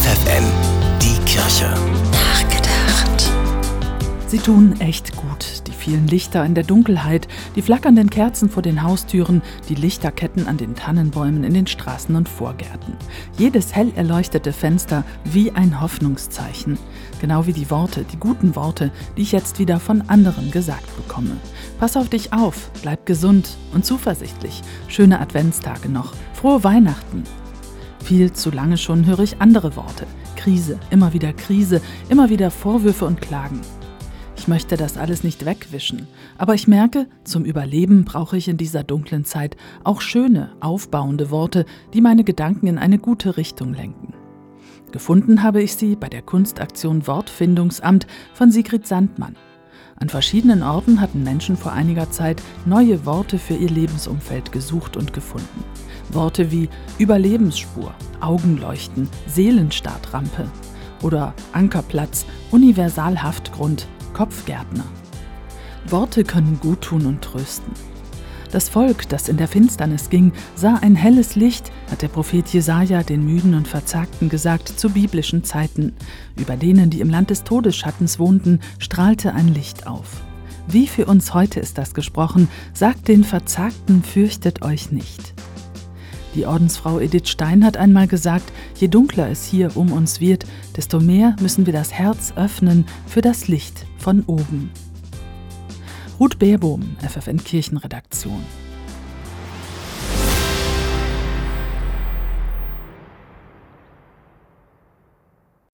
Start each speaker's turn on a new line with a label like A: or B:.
A: FFN, die Kirche.
B: Nachgedacht.
C: Sie tun echt gut. Die vielen Lichter in der Dunkelheit, die flackernden Kerzen vor den Haustüren, die Lichterketten an den Tannenbäumen in den Straßen und Vorgärten. Jedes hell erleuchtete Fenster wie ein Hoffnungszeichen. Genau wie die Worte, die guten Worte, die ich jetzt wieder von anderen gesagt bekomme. Pass auf dich auf, bleib gesund und zuversichtlich. Schöne Adventstage noch. Frohe Weihnachten. Viel zu lange schon höre ich andere Worte. Krise, immer wieder Krise, immer wieder Vorwürfe und Klagen. Ich möchte das alles nicht wegwischen, aber ich merke, zum Überleben brauche ich in dieser dunklen Zeit auch schöne, aufbauende Worte, die meine Gedanken in eine gute Richtung lenken. Gefunden habe ich sie bei der Kunstaktion Wortfindungsamt von Sigrid Sandmann. An verschiedenen Orten hatten Menschen vor einiger Zeit neue Worte für ihr Lebensumfeld gesucht und gefunden. Worte wie Überlebensspur, Augenleuchten, Seelenstartrampe oder Ankerplatz, Universalhaftgrund, Kopfgärtner. Worte können guttun und trösten. Das Volk, das in der Finsternis ging, sah ein helles Licht, hat der Prophet Jesaja den Müden und Verzagten gesagt zu biblischen Zeiten. Über denen, die im Land des Todesschattens wohnten, strahlte ein Licht auf. Wie für uns heute ist das gesprochen, sagt den Verzagten, fürchtet euch nicht. Die Ordensfrau Edith Stein hat einmal gesagt, je dunkler es hier um uns wird, desto mehr müssen wir das Herz öffnen für das Licht von oben. Ruth Beerbohm, FFN Kirchenredaktion.